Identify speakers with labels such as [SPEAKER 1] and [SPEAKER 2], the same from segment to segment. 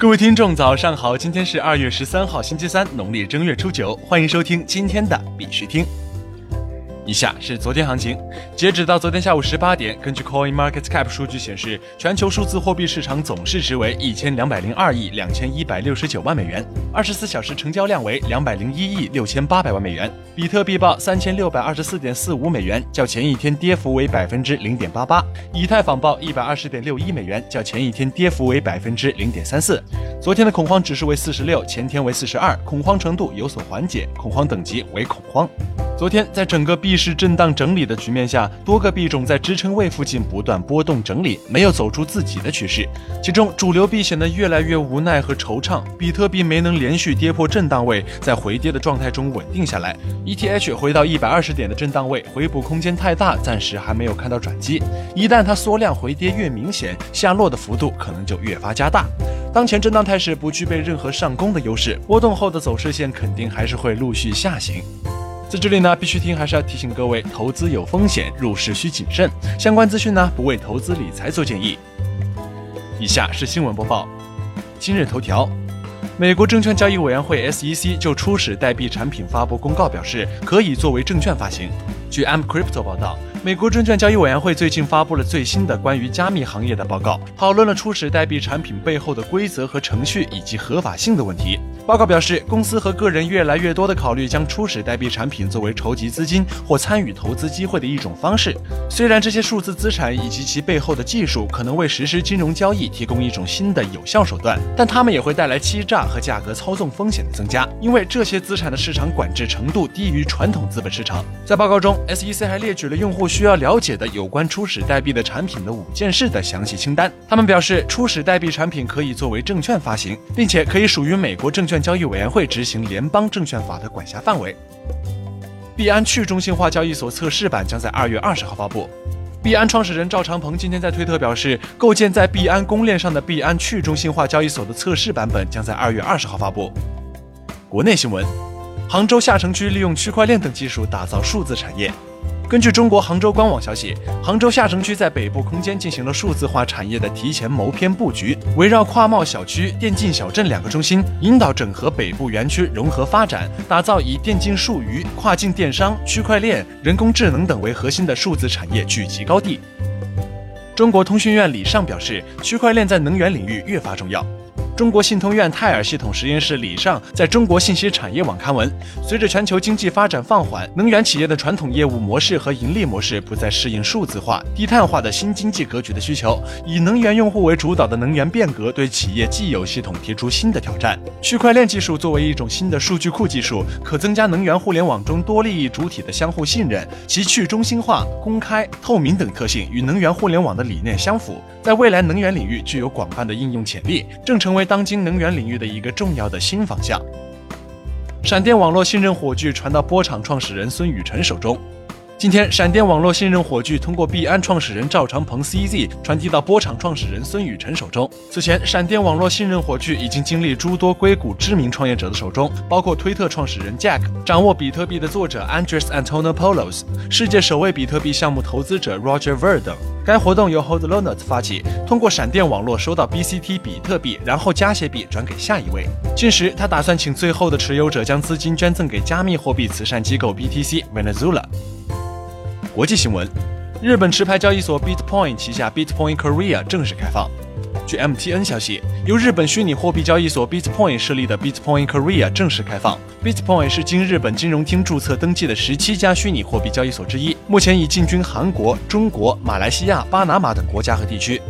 [SPEAKER 1] 各位听众，早上好！今天是二月十三号，星期三，农历正月初九，欢迎收听今天的必须听。以下是昨天行情，截止到昨天下午十八点，根据 Coin Market Cap 数据显示，全球数字货币市场总市值为一千两百零二亿两千一百六十九万美元，二十四小时成交量为两百零一亿六千八百万美元。比特币报三千六百二十四点四五美元，较前一天跌幅为百分之零点八八。以太坊报一百二十点六一美元，较前一天跌幅为百分之零点三四。昨天的恐慌指数为四十六，前天为四十二，恐慌程度有所缓解，恐慌等级为恐慌。昨天，在整个币市震荡整理的局面下，多个币种在支撑位附近不断波动整理，没有走出自己的趋势。其中，主流币显得越来越无奈和惆怅。比特币没能连续跌破震荡位，在回跌的状态中稳定下来。ETH 回到一百二十点的震荡位，回补空间太大，暂时还没有看到转机。一旦它缩量回跌越明显，下落的幅度可能就越发加大。当前震荡态势不具备任何上攻的优势，波动后的走势线肯定还是会陆续下行。在这里呢，必须听还是要提醒各位，投资有风险，入市需谨慎。相关资讯呢，不为投资理财做建议。以下是新闻播报。今日头条：美国证券交易委员会 SEC 就初始代币产品发布公告，表示可以作为证券发行。据 M Crypto 报道。美国证券交易委员会最近发布了最新的关于加密行业的报告，讨论了初始代币产品背后的规则和程序以及合法性的问题。报告表示，公司和个人越来越多地考虑将初始代币产品作为筹集资金或参与投资机会的一种方式。虽然这些数字资产以及其背后的技术可能为实施金融交易提供一种新的有效手段，但它们也会带来欺诈和价格操纵风险的增加，因为这些资产的市场管制程度低于传统资本市场。在报告中，SEC 还列举了用户需要了解的有关初始代币的产品的五件事的详细清单。他们表示，初始代币产品可以作为证券发行，并且可以属于美国证券交易委员会执行联邦证券法的管辖范围。币安去中心化交易所测试版将在二月二十号发布。币安创始人赵长鹏今天在推特表示，构建在币安公链上的币安去中心化交易所的测试版本将在二月二十号发布。国内新闻：杭州下城区利用区块链等技术打造数字产业。根据中国杭州官网消息，杭州下城区在北部空间进行了数字化产业的提前谋篇布局，围绕跨贸小区、电竞小镇两个中心，引导整合北部园区融合发展，打造以电竞数娱、跨境电商、区块链、人工智能等为核心的数字产业聚集高地。中国通讯院李尚表示，区块链在能源领域越发重要。中国信通院泰尔系统实验室李尚在中国信息产业网刊文：随着全球经济发展放缓，能源企业的传统业务模式和盈利模式不再适应数字化、低碳化的新经济格局的需求，以能源用户为主导的能源变革对企业既有系统提出新的挑战。区块链技术作为一种新的数据库技术，可增加能源互联网中多利益主体的相互信任，其去中心化、公开、透明等特性与能源互联网的理念相符，在未来能源领域具有广泛的应用潜力，正成为。当今能源领域的一个重要的新方向。闪电网络信任火炬传到波场创始人孙宇晨手中。今天，闪电网络信任火炬通过币安创始人赵长鹏 （CZ） 传递到波场创始人孙宇晨手中。此前，闪电网络信任火炬已经经历诸多硅谷知名创业者的手中，包括推特创始人 Jack、掌握比特币的作者 Andres Antonopoulos、世界首位比特币项目投资者 Roger Ver 等。该活动由 Hodlonaut 发起，通过闪电网络收到 BCT 比特币，然后加些币转给下一位。届时，他打算请最后的持有者将资金捐赠给加密货币慈善机构 BTC Venezuela。国际新闻：日本持牌交易所 Bitpoint 旗下 Bitpoint Korea 正式开放。据 MTN 消息，由日本虚拟货币交易所 BitPoint 设立的 BitPoint Korea 正式开放。BitPoint 是经日本金融厅注册登记的十七家虚拟货币交易所之一，目前已进军韩国、中国、马来西亚、巴拿马等国家和地区。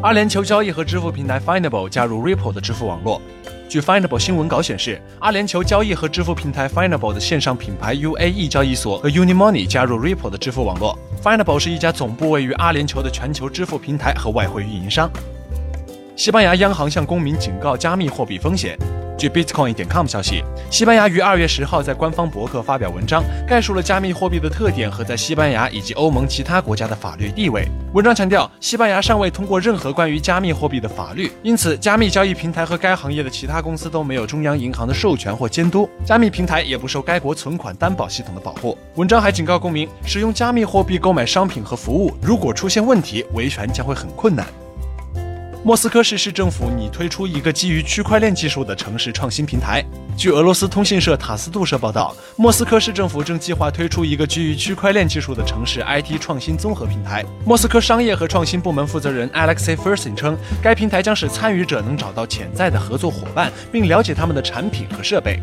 [SPEAKER 1] 阿联酋交易和支付平台 Finable 加入 Ripple 的支付网络。据 Finable 新闻稿显示，阿联酋交易和支付平台 Finable 的线上品牌 UAE 交易所和 Unimoney 加入 Ripple 的支付网络。Finable 是一家总部位于阿联酋的全球支付平台和外汇运营商。西班牙央行向公民警告加密货币风险。据 Bitcoin 点 com 消息，西班牙于二月十号在官方博客发表文章，概述了加密货币的特点和在西班牙以及欧盟其他国家的法律地位。文章强调，西班牙尚未通过任何关于加密货币的法律，因此加密交易平台和该行业的其他公司都没有中央银行的授权或监督，加密平台也不受该国存款担保系统的保护。文章还警告公民，使用加密货币购买商品和服务，如果出现问题，维权将会很困难。莫斯科市市政府拟推出一个基于区块链技术的城市创新平台。据俄罗斯通信社塔斯杜社报道，莫斯科市政府正计划推出一个基于区块链技术的城市 IT 创新综合平台。莫斯科商业和创新部门负责人 Alexey f e r s i n 称，该平台将使参与者能找到潜在的合作伙伴，并了解他们的产品和设备。